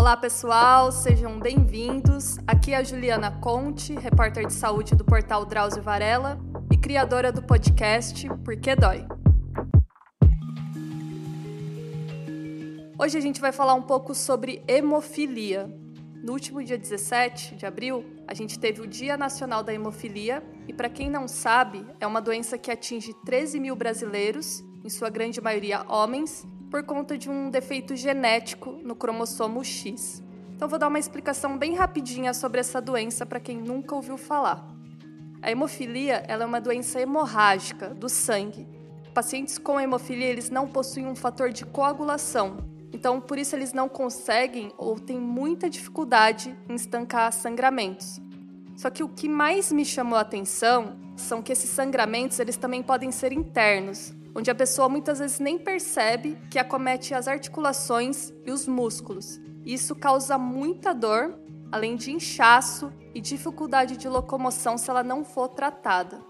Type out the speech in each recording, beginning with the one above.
Olá, pessoal, sejam bem-vindos. Aqui é a Juliana Conte, repórter de saúde do portal Drauzio Varela e criadora do podcast Por que Dói. Hoje a gente vai falar um pouco sobre hemofilia. No último dia 17 de abril, a gente teve o Dia Nacional da Hemofilia e, para quem não sabe, é uma doença que atinge 13 mil brasileiros, em sua grande maioria homens, por conta de um defeito genético no cromossomo X. Então vou dar uma explicação bem rapidinha sobre essa doença para quem nunca ouviu falar. A hemofilia é uma doença hemorrágica do sangue. Pacientes com hemofilia eles não possuem um fator de coagulação, então por isso eles não conseguem ou têm muita dificuldade em estancar sangramentos. Só que o que mais me chamou a atenção são que esses sangramentos eles também podem ser internos, onde a pessoa muitas vezes nem percebe que acomete as articulações e os músculos. Isso causa muita dor, além de inchaço e dificuldade de locomoção se ela não for tratada.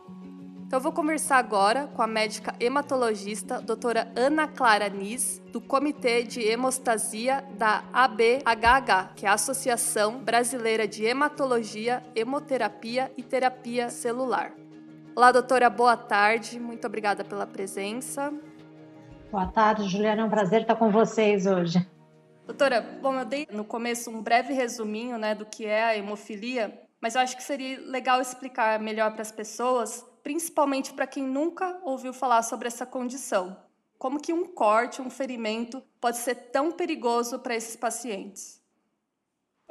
Então eu vou conversar agora com a médica hematologista doutora Ana Clara Nis, do Comitê de Hemostasia da ABHH, que é a Associação Brasileira de Hematologia, Hemoterapia e Terapia Celular. Olá, doutora, boa tarde. Muito obrigada pela presença. Boa tarde, Juliana. É um prazer estar com vocês hoje. Doutora, bom, eu dei no começo um breve resuminho né, do que é a hemofilia, mas eu acho que seria legal explicar melhor para as pessoas, principalmente para quem nunca ouviu falar sobre essa condição. Como que um corte, um ferimento pode ser tão perigoso para esses pacientes?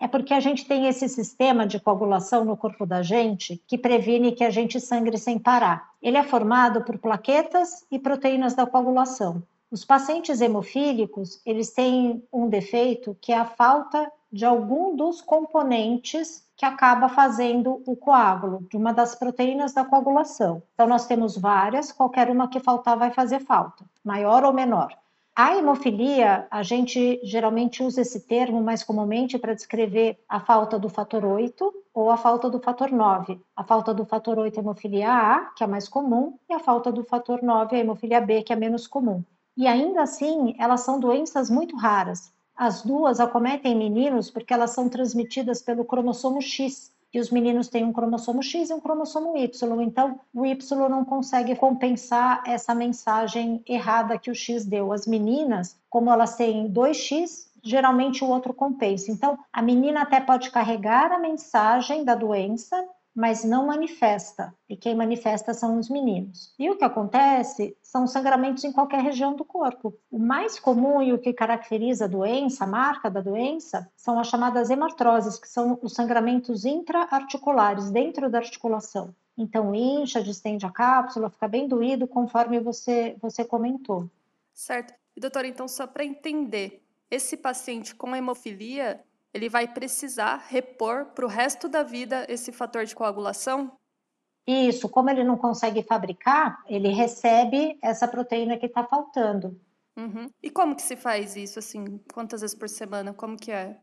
É porque a gente tem esse sistema de coagulação no corpo da gente que previne que a gente sangre sem parar. Ele é formado por plaquetas e proteínas da coagulação. Os pacientes hemofílicos, eles têm um defeito que é a falta de algum dos componentes que acaba fazendo o coágulo, de uma das proteínas da coagulação. Então, nós temos várias, qualquer uma que faltar vai fazer falta, maior ou menor. A hemofilia, a gente geralmente usa esse termo mais comumente para descrever a falta do fator 8 ou a falta do fator 9. A falta do fator 8 é a hemofilia A, que é a mais comum, e a falta do fator 9 é a hemofilia B, que é menos comum. E ainda assim, elas são doenças muito raras. As duas acometem meninos porque elas são transmitidas pelo cromossomo X, que os meninos têm um cromossomo X e um cromossomo Y, então o Y não consegue compensar essa mensagem errada que o X deu. As meninas, como elas têm 2X, geralmente o outro compensa. Então, a menina até pode carregar a mensagem da doença, mas não manifesta, e quem manifesta são os meninos. E o que acontece são sangramentos em qualquer região do corpo. O mais comum e o que caracteriza a doença, a marca da doença, são as chamadas hemartroses, que são os sangramentos intraarticulares, dentro da articulação. Então, incha, distende a cápsula, fica bem doído, conforme você, você comentou. Certo. E, doutora, então, só para entender, esse paciente com hemofilia, ele vai precisar repor para o resto da vida esse fator de coagulação? Isso, como ele não consegue fabricar, ele recebe essa proteína que está faltando. Uhum. E como que se faz isso, assim, quantas vezes por semana, como que é?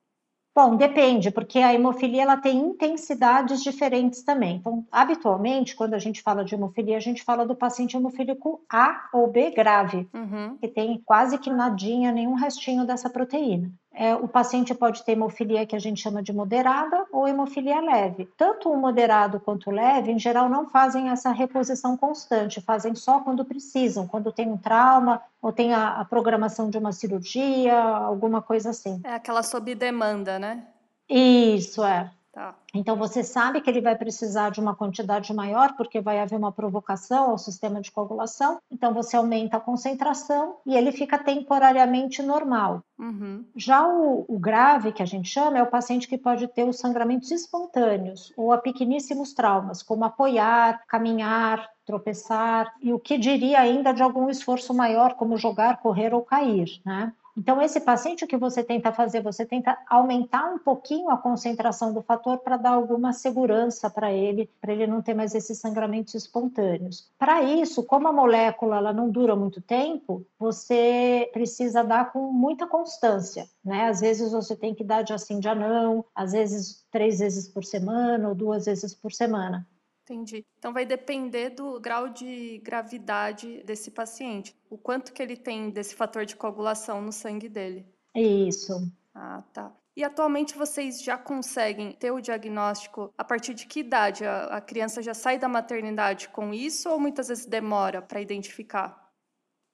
Bom, depende, porque a hemofilia ela tem intensidades diferentes também. Então, habitualmente, quando a gente fala de hemofilia, a gente fala do paciente hemofílico A ou B grave, uhum. que tem quase que nadinha, nenhum restinho dessa proteína. É, o paciente pode ter hemofilia que a gente chama de moderada ou hemofilia leve. Tanto o moderado quanto o leve, em geral, não fazem essa reposição constante, fazem só quando precisam, quando tem um trauma ou tem a, a programação de uma cirurgia, alguma coisa assim. É aquela sob demanda, né? Isso, é. Tá. Então você sabe que ele vai precisar de uma quantidade maior, porque vai haver uma provocação ao sistema de coagulação. Então você aumenta a concentração e ele fica temporariamente normal. Uhum. Já o, o, grave, que a gente chama, é o paciente que pode ter os sangramentos espontâneos ou a pequeníssimos traumas, como apoiar, caminhar, tropeçar, e o que diria ainda de algum esforço maior, como jogar, correr ou cair, né? Então, esse paciente, o que você tenta fazer? Você tenta aumentar um pouquinho a concentração do fator para dar alguma segurança para ele, para ele não ter mais esses sangramentos espontâneos. Para isso, como a molécula ela não dura muito tempo, você precisa dar com muita constância. Né? Às vezes você tem que dar de assim, de não, às vezes três vezes por semana ou duas vezes por semana. Entendi. Então vai depender do grau de gravidade desse paciente, o quanto que ele tem desse fator de coagulação no sangue dele. Isso. Ah, tá. E atualmente vocês já conseguem ter o diagnóstico a partir de que idade? A, a criança já sai da maternidade com isso ou muitas vezes demora para identificar?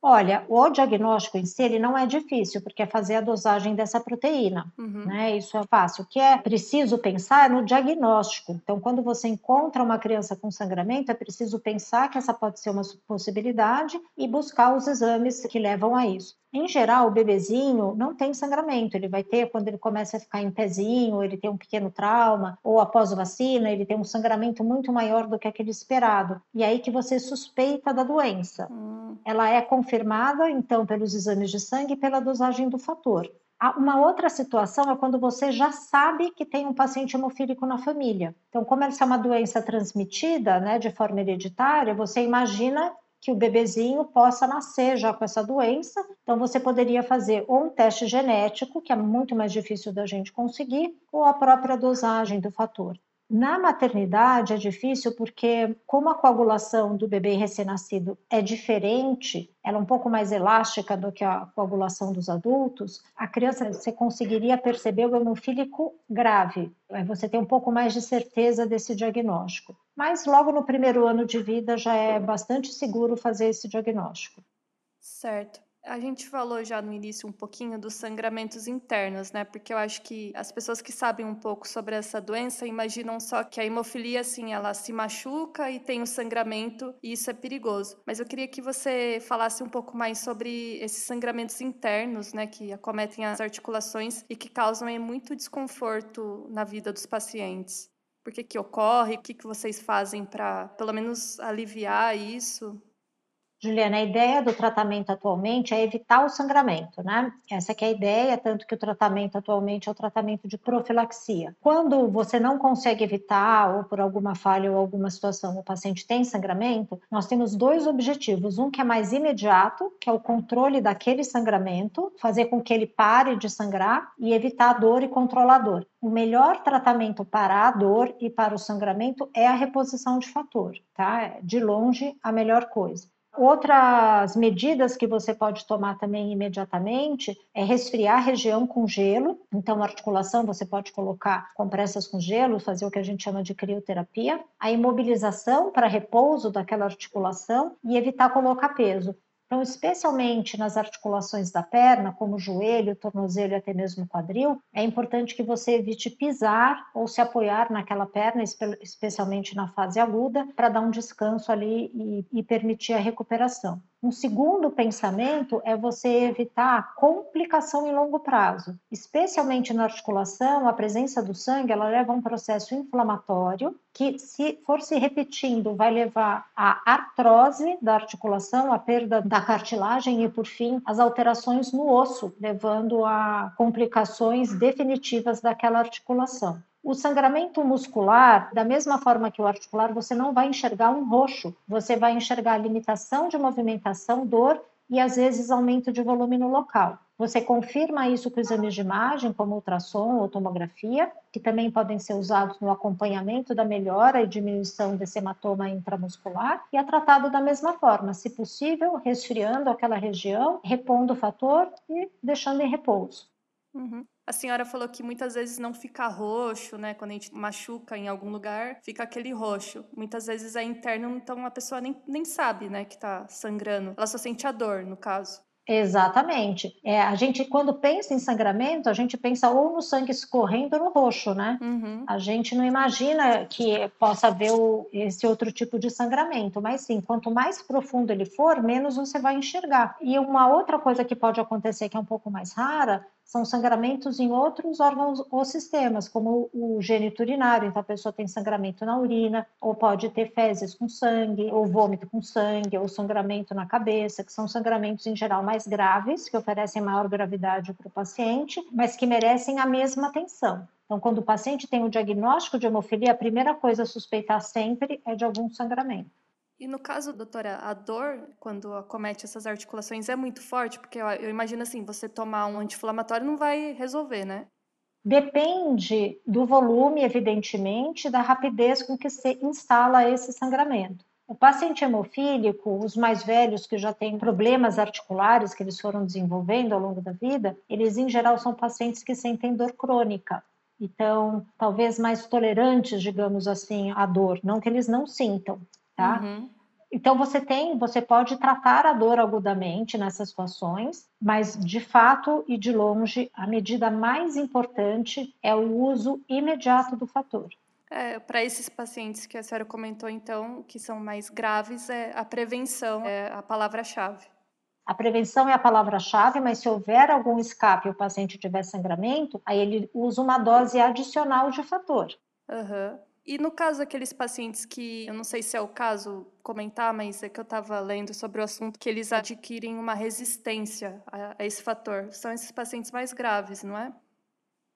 Olha, o diagnóstico em si ele não é difícil, porque é fazer a dosagem dessa proteína, uhum. né? Isso é fácil. O que é preciso pensar é no diagnóstico. Então, quando você encontra uma criança com sangramento, é preciso pensar que essa pode ser uma possibilidade e buscar os exames que levam a isso. Em geral, o bebezinho não tem sangramento, ele vai ter quando ele começa a ficar em pezinho, ele tem um pequeno trauma, ou após vacina, ele tem um sangramento muito maior do que aquele esperado. E aí que você suspeita da doença. Hum. Ela é confirmada, então, pelos exames de sangue e pela dosagem do fator. Uma outra situação é quando você já sabe que tem um paciente hemofílico na família. Então, como essa é uma doença transmitida né, de forma hereditária, você imagina que o bebezinho possa nascer já com essa doença. Então, você poderia fazer ou um teste genético, que é muito mais difícil da gente conseguir, ou a própria dosagem do fator. Na maternidade é difícil porque, como a coagulação do bebê recém-nascido é diferente, ela é um pouco mais elástica do que a coagulação dos adultos, a criança você conseguiria perceber o hemofílico grave. Você tem um pouco mais de certeza desse diagnóstico. Mas logo no primeiro ano de vida já é bastante seguro fazer esse diagnóstico. Certo. A gente falou já no início um pouquinho dos sangramentos internos, né? Porque eu acho que as pessoas que sabem um pouco sobre essa doença imaginam só que a hemofilia, assim, ela se machuca e tem o sangramento e isso é perigoso. Mas eu queria que você falasse um pouco mais sobre esses sangramentos internos, né? Que acometem as articulações e que causam muito desconforto na vida dos pacientes. Por que que ocorre? O que, que vocês fazem para, pelo menos, aliviar isso? Juliana, a ideia do tratamento atualmente é evitar o sangramento, né? Essa é a ideia, tanto que o tratamento atualmente é o tratamento de profilaxia. Quando você não consegue evitar, ou por alguma falha ou alguma situação, o paciente tem sangramento, nós temos dois objetivos. Um que é mais imediato, que é o controle daquele sangramento, fazer com que ele pare de sangrar e evitar a dor e controlar a dor. O melhor tratamento para a dor e para o sangramento é a reposição de fator, tá? De longe, a melhor coisa. Outras medidas que você pode tomar também imediatamente é resfriar a região com gelo. Então, articulação, você pode colocar compressas com gelo, fazer o que a gente chama de crioterapia. A imobilização para repouso daquela articulação e evitar colocar peso. Então, especialmente nas articulações da perna, como joelho, tornozelo e até mesmo quadril, é importante que você evite pisar ou se apoiar naquela perna, especialmente na fase aguda, para dar um descanso ali e, e permitir a recuperação. Um segundo pensamento é você evitar complicação em longo prazo, especialmente na articulação. A presença do sangue ela leva a um processo inflamatório que, se for se repetindo, vai levar à artrose da articulação, à perda da cartilagem e, por fim, as alterações no osso, levando a complicações definitivas daquela articulação. O sangramento muscular, da mesma forma que o articular, você não vai enxergar um roxo, você vai enxergar limitação de movimentação, dor e às vezes aumento de volume no local. Você confirma isso com exames de imagem, como ultrassom ou tomografia, que também podem ser usados no acompanhamento da melhora e diminuição desse hematoma intramuscular, e é tratado da mesma forma, se possível, resfriando aquela região, repondo o fator e deixando em repouso. Uhum. A senhora falou que muitas vezes não fica roxo, né? Quando a gente machuca em algum lugar, fica aquele roxo. Muitas vezes é interno, então a pessoa nem, nem sabe, né, que tá sangrando. Ela só sente a dor, no caso. Exatamente. É, a gente, quando pensa em sangramento, a gente pensa ou no sangue escorrendo ou no roxo, né? Uhum. A gente não imagina que possa haver o, esse outro tipo de sangramento, mas sim, quanto mais profundo ele for, menos você vai enxergar. E uma outra coisa que pode acontecer, que é um pouco mais rara, são sangramentos em outros órgãos ou sistemas, como o gênito urinário, então a pessoa tem sangramento na urina, ou pode ter fezes com sangue, ou vômito com sangue, ou sangramento na cabeça, que são sangramentos em geral mais graves, que oferecem maior gravidade para o paciente, mas que merecem a mesma atenção. Então, quando o paciente tem o diagnóstico de hemofilia, a primeira coisa a suspeitar sempre é de algum sangramento. E no caso, doutora, a dor, quando acomete essas articulações, é muito forte? Porque eu, eu imagino assim, você tomar um anti-inflamatório não vai resolver, né? Depende do volume, evidentemente, da rapidez com que se instala esse sangramento. O paciente hemofílico, os mais velhos que já têm problemas articulares que eles foram desenvolvendo ao longo da vida, eles em geral são pacientes que sentem dor crônica. Então, talvez mais tolerantes, digamos assim, à dor, não que eles não sintam, tá? Uhum. Então você tem, você pode tratar a dor agudamente nessas situações, mas de fato e de longe a medida mais importante é o uso imediato do fator. É, para esses pacientes que a senhora comentou, então, que são mais graves, é a prevenção é a palavra-chave. A prevenção é a palavra-chave, mas se houver algum escape e o paciente tiver sangramento, aí ele usa uma dose adicional de fator. Uhum. E no caso daqueles pacientes que, eu não sei se é o caso comentar, mas é que eu estava lendo sobre o assunto, que eles adquirem uma resistência a, a, esse fator. São esses pacientes mais graves, não é?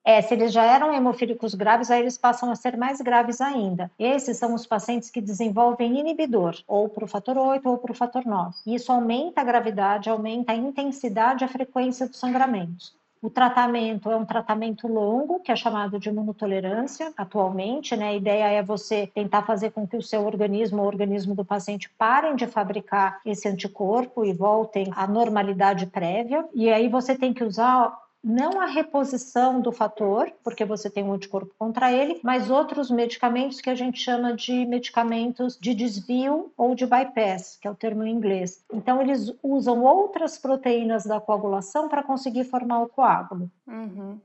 É, se eles já eram hemofílicos graves, aí eles passam a ser mais graves ainda. Esses são os pacientes que desenvolvem inibidor, ou para o fator 8 ou para o fator 9. E isso aumenta a gravidade, aumenta a intensidade e a frequência dos sangramentos. O tratamento é um tratamento longo, que é chamado de imunotolerância atualmente, né? A ideia é você tentar fazer com que o seu organismo, o organismo do paciente, parem de fabricar esse anticorpo e voltem à normalidade prévia. E aí você tem que usar não a reposição do fator, porque você tem um anticorpo contra ele, mas outros medicamentos que a gente chama de medicamentos de desvio ou de bypass, que é o termo em inglês. Então, eles usam outras proteínas da coagulação para conseguir formar o coágulo. Uhum.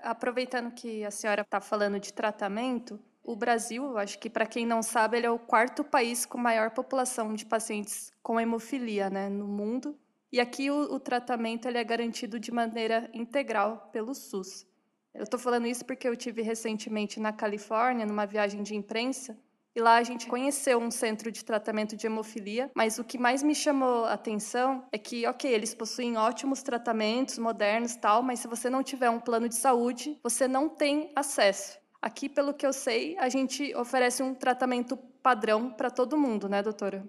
Aproveitando que a senhora está falando de tratamento, o Brasil, acho que para quem não sabe, ele é o quarto país com maior população de pacientes com hemofilia né, no mundo. E aqui o, o tratamento ele é garantido de maneira integral pelo SUS. Eu estou falando isso porque eu tive recentemente na Califórnia, numa viagem de imprensa, e lá a gente conheceu um centro de tratamento de hemofilia, mas o que mais me chamou a atenção é que, ok, eles possuem ótimos tratamentos modernos tal, mas se você não tiver um plano de saúde, você não tem acesso. Aqui, pelo que eu sei, a gente oferece um tratamento padrão para todo mundo, né, doutora?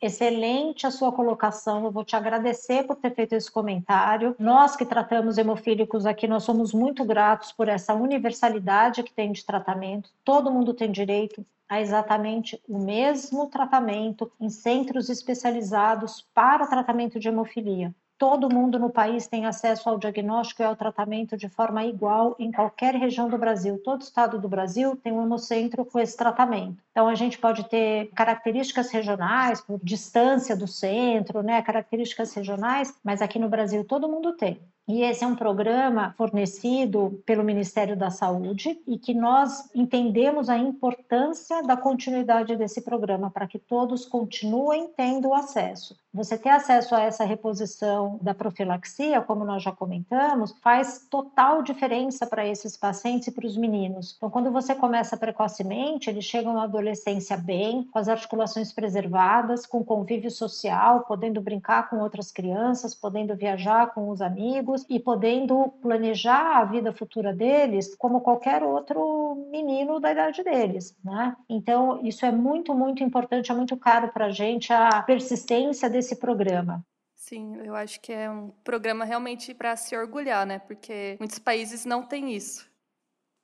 Excelente a sua colocação. Eu vou te agradecer por ter feito esse comentário. Nós que tratamos hemofílicos aqui, nós somos muito gratos por essa universalidade que tem de tratamento. Todo mundo tem direito a exatamente o mesmo tratamento em centros especializados para tratamento de hemofilia todo mundo no país tem acesso ao diagnóstico e ao tratamento de forma igual em qualquer região do Brasil. Todo estado do Brasil tem um hemocentro com esse tratamento. Então, a gente pode ter características regionais, por distância do centro, né, características regionais, mas aqui no Brasil todo mundo tem. E esse é um programa fornecido pelo Ministério da Saúde e que nós entendemos a importância da continuidade desse programa para que todos continuem tendo acesso. Você ter acesso a essa reposição da profilaxia, como nós já comentamos, faz total diferença para esses pacientes e para os meninos. Então, quando você começa precocemente, eles chegam à adolescência bem, com as articulações preservadas, com convívio social, podendo brincar com outras crianças, podendo viajar com os amigos e podendo planejar a vida futura deles como qualquer outro menino da idade deles, né? Então, isso é muito, muito importante, é muito caro para a gente a persistência desse programa. Sim, eu acho que é um programa realmente para se orgulhar, né? Porque muitos países não têm isso.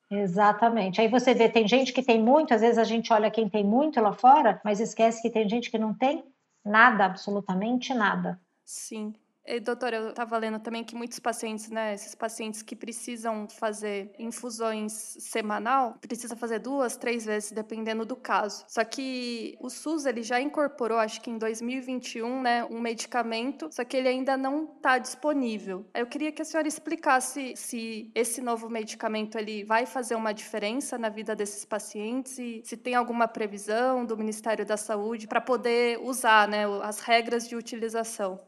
Exatamente. Aí você vê, tem gente que tem muito, às vezes a gente olha quem tem muito lá fora, mas esquece que tem gente que não tem nada, absolutamente nada. Sim. Doutora, eu estava lendo também que muitos pacientes, né, esses pacientes que precisam fazer infusões semanal, precisa fazer duas, três vezes, dependendo do caso. Só que o SUS ele já incorporou, acho que em 2021, né, um medicamento, só que ele ainda não está disponível. Eu queria que a senhora explicasse se esse novo medicamento ele vai fazer uma diferença na vida desses pacientes e se tem alguma previsão do Ministério da Saúde para poder usar, né, as regras de utilização.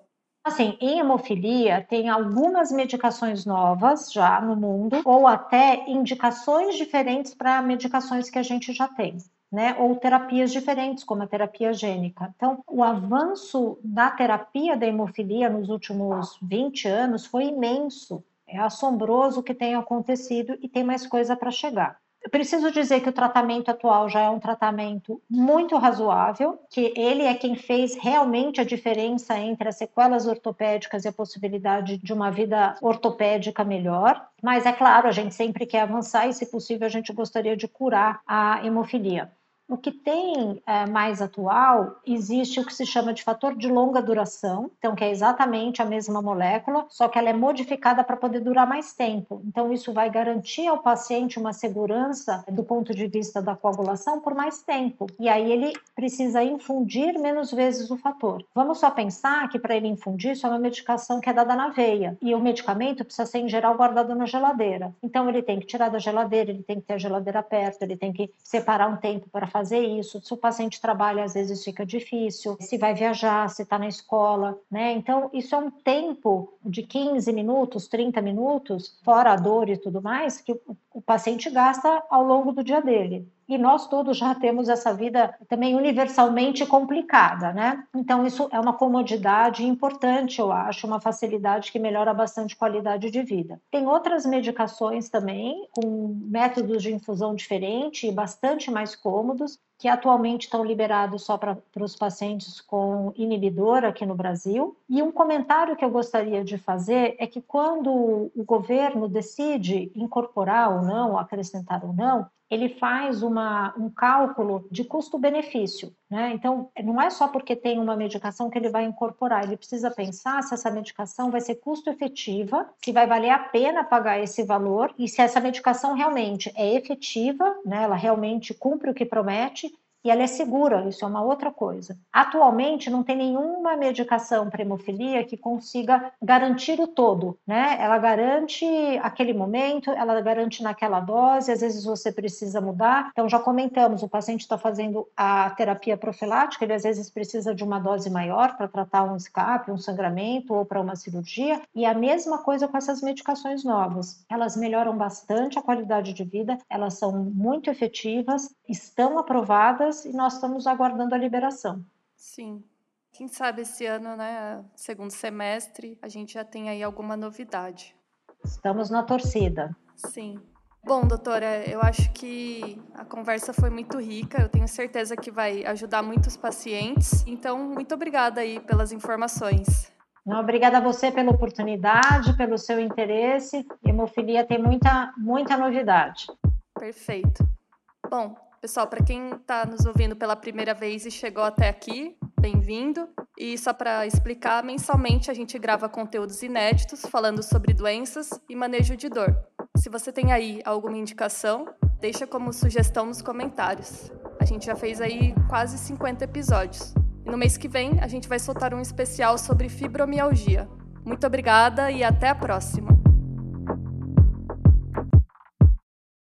Assim, em hemofilia, tem algumas medicações novas já no mundo, ou até indicações diferentes para medicações que a gente já tem. Né, ou terapias diferentes, como a terapia gênica. Então, o avanço da terapia da hemofilia nos últimos 20 anos foi imenso. É assombroso o que tem acontecido e tem mais coisa para chegar. Eu preciso dizer que o tratamento atual já é um tratamento muito razoável, que ele é quem fez realmente a diferença entre as sequelas ortopédicas e a possibilidade de uma vida ortopédica melhor. Mas é claro, a gente sempre quer avançar e, se possível, a gente gostaria de curar a hemofilia. O que tem é, mais atual, existe o que se chama de fator de longa duração, então que é exatamente a mesma molécula, só que ela é modificada para poder durar mais tempo. Então isso vai garantir ao paciente uma segurança do ponto de vista da coagulação por mais tempo. E aí ele precisa infundir menos vezes o fator. Vamos só pensar que para ele infundir isso é uma medicação que é dada na veia e o medicamento precisa ser em geral guardado na geladeira. Então ele tem que tirar da geladeira, ele tem que ter a geladeira perto, ele tem que separar um tempo para fazer isso. Se o paciente trabalha, às vezes fica difícil. Se vai viajar, se está na escola, né? Então, isso é um tempo de 15 minutos, 30 minutos, fora a dor e tudo mais, que o paciente gasta ao longo do dia dele e nós todos já temos essa vida também universalmente complicada, né? Então, isso é uma comodidade importante, eu acho, uma facilidade que melhora bastante a qualidade de vida. Tem outras medicações também, com métodos de infusão diferentes e bastante mais cômodos, que atualmente estão liberados só para os pacientes com inibidor aqui no Brasil. E um comentário que eu gostaria de fazer é que quando o governo decide incorporar ou não, acrescentar ou não, ele faz uma, um cálculo de custo-benefício. Né? Então, não é só porque tem uma medicação que ele vai incorporar, ele precisa pensar se essa medicação vai ser custo-efetiva, se vai valer a pena pagar esse valor e se essa medicação realmente é efetiva, né? ela realmente cumpre o que promete e ela é segura, isso é uma outra coisa. Atualmente não tem nenhuma medicação para hemofilia que consiga garantir o todo, né? Ela garante aquele momento, ela garante naquela dose, às vezes você precisa mudar. Então já comentamos, o paciente está fazendo a terapia profilática, ele às vezes precisa de uma dose maior para tratar um escape, um sangramento ou para uma cirurgia, e a mesma coisa com essas medicações novas. Elas melhoram bastante a qualidade de vida, elas são muito efetivas, estão aprovadas e nós estamos aguardando a liberação. Sim. Quem sabe esse ano, né, segundo semestre, a gente já tem aí alguma novidade. Estamos na torcida. Sim. Bom, doutora, eu acho que a conversa foi muito rica. Eu tenho certeza que vai ajudar muitos pacientes. Então, muito obrigada aí pelas informações. Não, obrigada a você pela oportunidade, pelo seu interesse. Hemofilia tem muita, muita novidade. Perfeito. Bom, Pessoal, para quem está nos ouvindo pela primeira vez e chegou até aqui, bem-vindo. E só para explicar, mensalmente a gente grava conteúdos inéditos falando sobre doenças e manejo de dor. Se você tem aí alguma indicação, deixa como sugestão nos comentários. A gente já fez aí quase 50 episódios. E no mês que vem a gente vai soltar um especial sobre fibromialgia. Muito obrigada e até a próxima!